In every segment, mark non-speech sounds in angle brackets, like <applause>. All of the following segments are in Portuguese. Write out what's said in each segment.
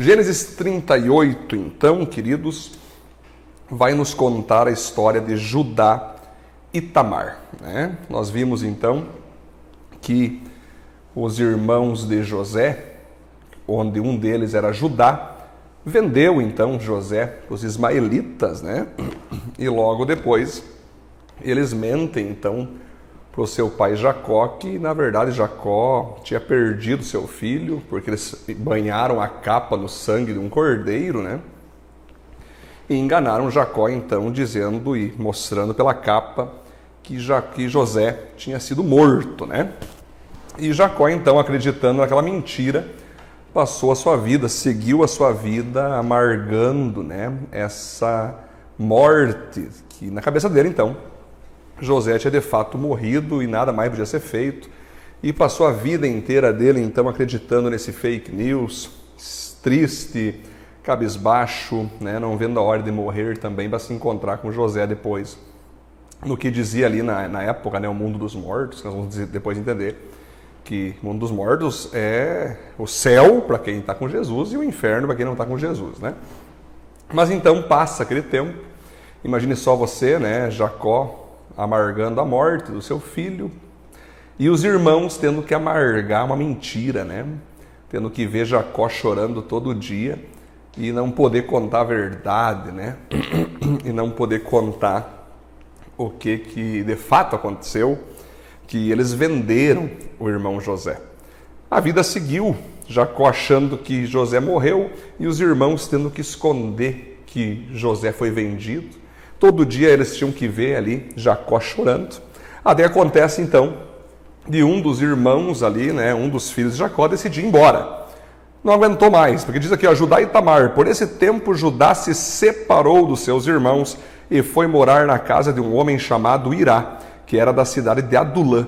Gênesis 38, então, queridos, vai nos contar a história de Judá e Tamar. Né? Nós vimos então que os irmãos de José, onde um deles era Judá, vendeu então José os ismaelitas, né? <clears throat> E logo depois eles mentem então para o seu pai Jacó, que na verdade Jacó tinha perdido seu filho, porque eles banharam a capa no sangue de um cordeiro, né? E enganaram Jacó então, dizendo e mostrando pela capa que, que José tinha sido morto, né? E Jacó então, acreditando naquela mentira, passou a sua vida, seguiu a sua vida amargando, né? Essa morte que na cabeça dele então José tinha de fato morrido e nada mais podia ser feito. E passou a vida inteira dele, então, acreditando nesse fake news, triste, cabisbaixo, né? não vendo a hora de morrer também para se encontrar com José depois. No que dizia ali na, na época, né? o mundo dos mortos, que nós vamos depois entender que o mundo dos mortos é o céu para quem está com Jesus e o inferno para quem não está com Jesus. Né? Mas então passa aquele tempo, imagine só você, né? Jacó amargando a morte do seu filho, e os irmãos tendo que amargar uma mentira, né? Tendo que ver Jacó chorando todo dia e não poder contar a verdade, né? <clears throat> E não poder contar o que que de fato aconteceu, que eles venderam o irmão José. A vida seguiu, Jacó achando que José morreu e os irmãos tendo que esconder que José foi vendido. Todo dia eles tinham que ver ali Jacó chorando. Até acontece então de um dos irmãos ali, né, um dos filhos de Jacó, decidir ir embora. Não aguentou mais, porque diz aqui, ó, Judá e Tamar. Por esse tempo, Judá se separou dos seus irmãos e foi morar na casa de um homem chamado Irá, que era da cidade de Adulã.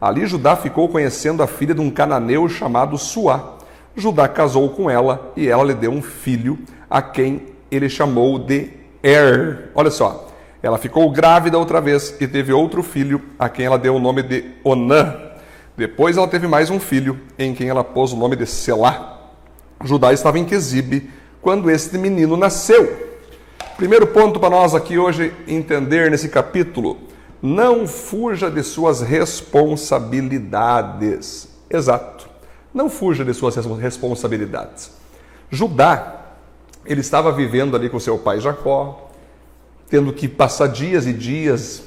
Ali Judá ficou conhecendo a filha de um cananeu chamado Suá. Judá casou com ela e ela lhe deu um filho, a quem ele chamou de Er. Olha só, ela ficou grávida outra vez e teve outro filho, a quem ela deu o nome de Onã. Depois ela teve mais um filho, em quem ela pôs o nome de Selá. Judá estava em Quesibe quando este menino nasceu. Primeiro ponto para nós aqui hoje entender nesse capítulo: não fuja de suas responsabilidades. Exato. Não fuja de suas responsabilidades. Judá ele estava vivendo ali com seu pai Jacó, tendo que passar dias e dias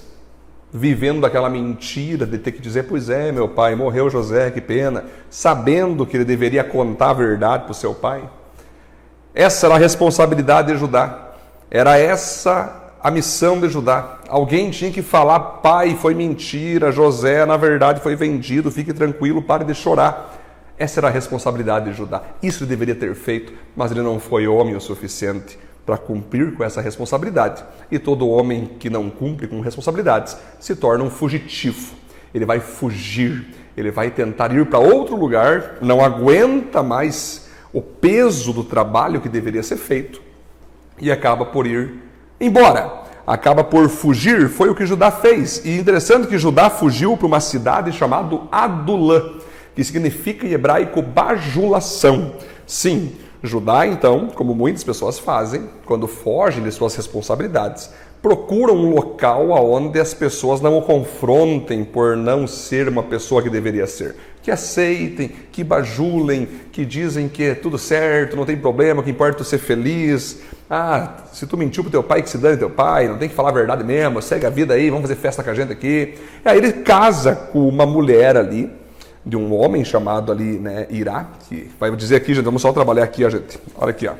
vivendo aquela mentira de ter que dizer: Pois é, meu pai, morreu José, que pena, sabendo que ele deveria contar a verdade para o seu pai. Essa era a responsabilidade de Judá, era essa a missão de Judá. Alguém tinha que falar: Pai, foi mentira, José, na verdade, foi vendido, fique tranquilo, pare de chorar. Essa era a responsabilidade de Judá. Isso ele deveria ter feito, mas ele não foi homem o suficiente para cumprir com essa responsabilidade. E todo homem que não cumpre com responsabilidades se torna um fugitivo. Ele vai fugir, ele vai tentar ir para outro lugar, não aguenta mais o peso do trabalho que deveria ser feito e acaba por ir embora. Acaba por fugir, foi o que Judá fez. E interessante que Judá fugiu para uma cidade chamada Adulã que significa em hebraico bajulação. Sim, Judá, então, como muitas pessoas fazem, quando fogem de suas responsabilidades, procuram um local onde as pessoas não o confrontem por não ser uma pessoa que deveria ser. Que aceitem, que bajulem, que dizem que é tudo certo, não tem problema, que importa é tu ser feliz. Ah, se tu mentiu pro teu pai, que se dane teu pai, não tem que falar a verdade mesmo, segue a vida aí, vamos fazer festa com a gente aqui. E aí ele casa com uma mulher ali, de um homem chamado ali, né, Irá, que vai dizer aqui, gente, vamos só trabalhar aqui, a gente. Olha aqui, ó.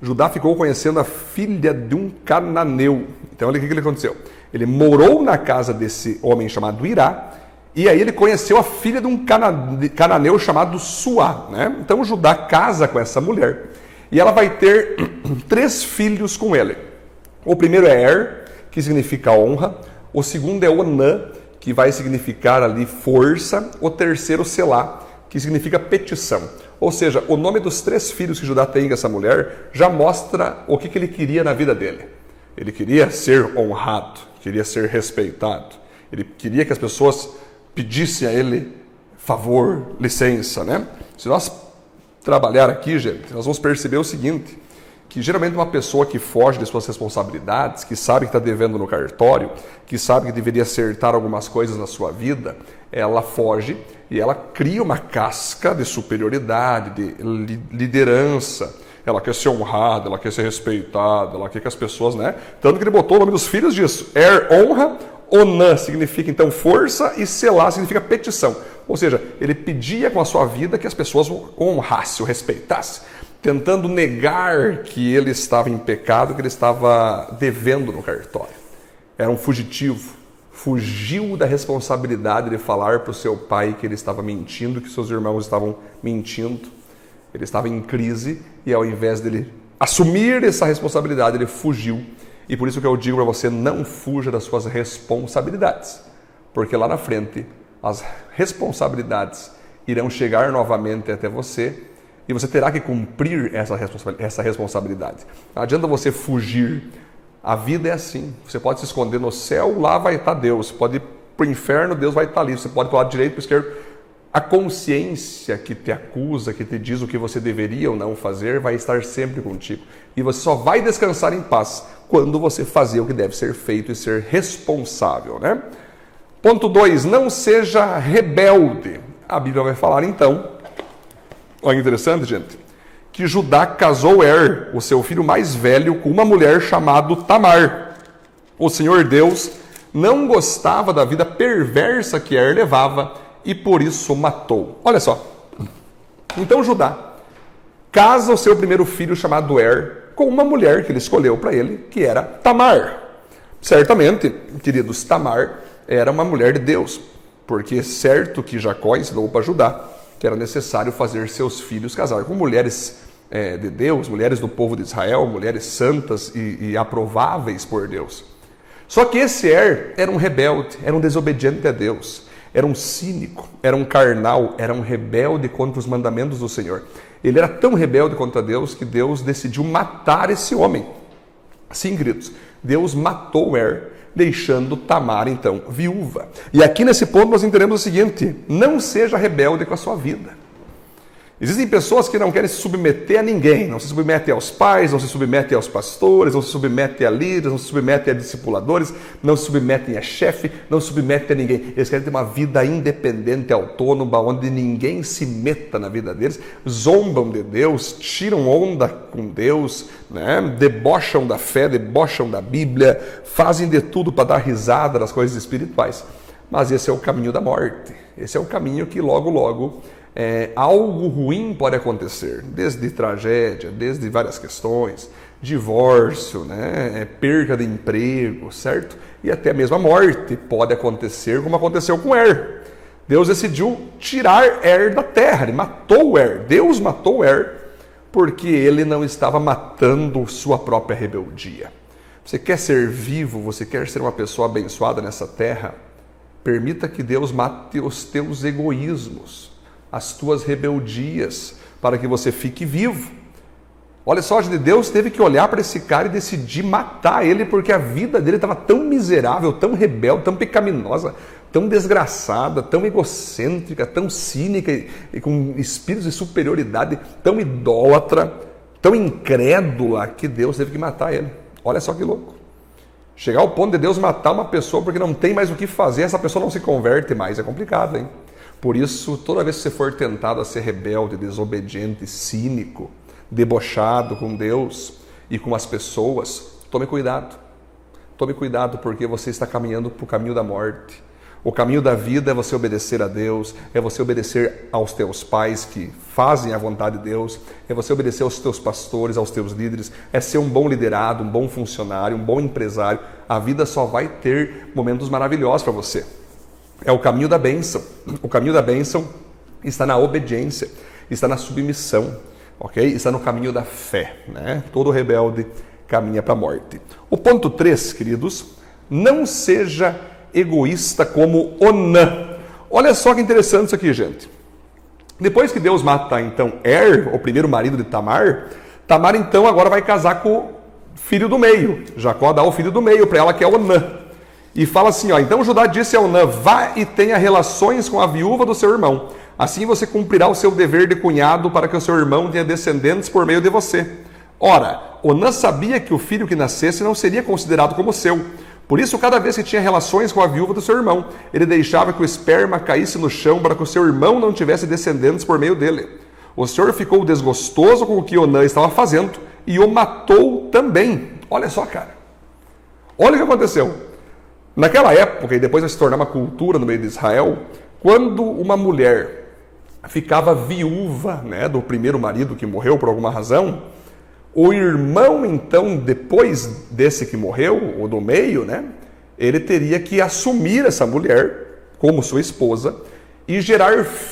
Judá ficou conhecendo a filha de um cananeu. Então, olha o que, que aconteceu. Ele morou na casa desse homem chamado Irá, e aí ele conheceu a filha de um cananeu chamado Suá. Né? Então, Judá casa com essa mulher, e ela vai ter <clears throat> três filhos com ele. O primeiro é Er, que significa honra. O segundo é Onã, que vai significar ali força, o terceiro selá, que significa petição. Ou seja, o nome dos três filhos que Judá tem com essa mulher já mostra o que, que ele queria na vida dele. Ele queria ser honrado, queria ser respeitado, ele queria que as pessoas pedissem a ele favor, licença, né? Se nós trabalhar aqui, gente, nós vamos perceber o seguinte: que geralmente uma pessoa que foge de suas responsabilidades, que sabe que está devendo no cartório, que sabe que deveria acertar algumas coisas na sua vida, ela foge e ela cria uma casca de superioridade, de liderança. Ela quer ser honrada, ela quer ser respeitada, ela quer que as pessoas, né? Tanto que ele botou o nome dos filhos disso. Er, honra, Onã significa então força e Selá significa petição. Ou seja, ele pedia com a sua vida que as pessoas honrassem, o respeitassem tentando negar que ele estava em pecado, que ele estava devendo no cartório. Era um fugitivo, fugiu da responsabilidade de falar para o seu pai que ele estava mentindo, que seus irmãos estavam mentindo. Ele estava em crise e ao invés dele assumir essa responsabilidade, ele fugiu. E por isso que eu digo para você, não fuja das suas responsabilidades, porque lá na frente as responsabilidades irão chegar novamente até você e você terá que cumprir essa, essa responsabilidade. Não adianta você fugir. A vida é assim. Você pode se esconder no céu, lá vai estar Deus. Você pode ir para o inferno, Deus vai estar ali. Você pode ir para o lado direito, para o esquerdo. A consciência que te acusa, que te diz o que você deveria ou não fazer, vai estar sempre contigo. E você só vai descansar em paz quando você fazer o que deve ser feito e ser responsável, né? Ponto 2, não seja rebelde. A Bíblia vai falar então Olha interessante, gente. Que Judá casou Er, o seu filho mais velho, com uma mulher chamada Tamar. O Senhor Deus não gostava da vida perversa que Er levava e por isso matou. Olha só. Então Judá casa o seu primeiro filho chamado Er com uma mulher que ele escolheu para ele, que era Tamar. Certamente, queridos, Tamar era uma mulher de Deus, porque é certo que Jacó ensinou para Judá que era necessário fazer seus filhos casar com mulheres é, de Deus, mulheres do povo de Israel, mulheres santas e, e aprováveis por Deus. Só que esse Er era um rebelde, era um desobediente a Deus, era um cínico, era um carnal, era um rebelde contra os mandamentos do Senhor. Ele era tão rebelde contra Deus que Deus decidiu matar esse homem. Sim, queridos, Deus matou Er deixando Tamar então viúva. E aqui nesse ponto nós entendemos o seguinte: não seja rebelde com a sua vida. Existem pessoas que não querem se submeter a ninguém, não se submetem aos pais, não se submetem aos pastores, não se submetem a líderes, não se submetem a discipuladores, não se submetem a chefe, não se submetem a ninguém. Eles querem ter uma vida independente, autônoma, onde ninguém se meta na vida deles, zombam de Deus, tiram onda com Deus, né? debocham da fé, debocham da Bíblia, fazem de tudo para dar risada das coisas espirituais. Mas esse é o caminho da morte. Esse é o caminho que logo, logo é, algo ruim pode acontecer, desde tragédia, desde várias questões, divórcio, né, é, perda de emprego, certo? E até mesmo a morte pode acontecer, como aconteceu com Er. Deus decidiu tirar Er da terra, ele matou Er, Deus matou Er, porque ele não estava matando sua própria rebeldia. Você quer ser vivo, você quer ser uma pessoa abençoada nessa terra? Permita que Deus mate os teus egoísmos as tuas rebeldias, para que você fique vivo. Olha só, Deus teve que olhar para esse cara e decidir matar ele, porque a vida dele estava tão miserável, tão rebelde, tão pecaminosa, tão desgraçada, tão egocêntrica, tão cínica e com espíritos de superioridade, tão idólatra, tão incrédula, que Deus teve que matar ele. Olha só que louco. Chegar ao ponto de Deus matar uma pessoa porque não tem mais o que fazer, essa pessoa não se converte mais, é complicado, hein? Por isso, toda vez que você for tentado a ser rebelde, desobediente, cínico, debochado com Deus e com as pessoas, tome cuidado. Tome cuidado porque você está caminhando para o caminho da morte. O caminho da vida é você obedecer a Deus, é você obedecer aos teus pais que fazem a vontade de Deus, é você obedecer aos teus pastores, aos teus líderes, é ser um bom liderado, um bom funcionário, um bom empresário. A vida só vai ter momentos maravilhosos para você. É o caminho da bênção. O caminho da bênção está na obediência, está na submissão, ok? Está no caminho da fé, né? Todo rebelde caminha para a morte. O ponto 3, queridos, não seja egoísta como Onã. Olha só que interessante isso aqui, gente. Depois que Deus mata então Er, o primeiro marido de Tamar, Tamar então agora vai casar com o filho do meio. Jacó dá o filho do meio para ela, que é Onã. E fala assim: ó, então Judá disse a Onã: Vá e tenha relações com a viúva do seu irmão, Assim você cumprirá o seu dever de cunhado para que o seu irmão tenha descendentes por meio de você. Ora, Onã sabia que o filho que nascesse não seria considerado como seu. Por isso, cada vez que tinha relações com a viúva do seu irmão, ele deixava que o esperma caísse no chão para que o seu irmão não tivesse descendentes por meio dele. O Senhor ficou desgostoso com o que Onã estava fazendo e o matou também. Olha só, cara. Olha o que aconteceu. Naquela época, e depois vai se tornar uma cultura no meio de Israel, quando uma mulher ficava viúva né, do primeiro marido que morreu por alguma razão, o irmão, então, depois desse que morreu, ou do meio, né, ele teria que assumir essa mulher como sua esposa e gerar filhos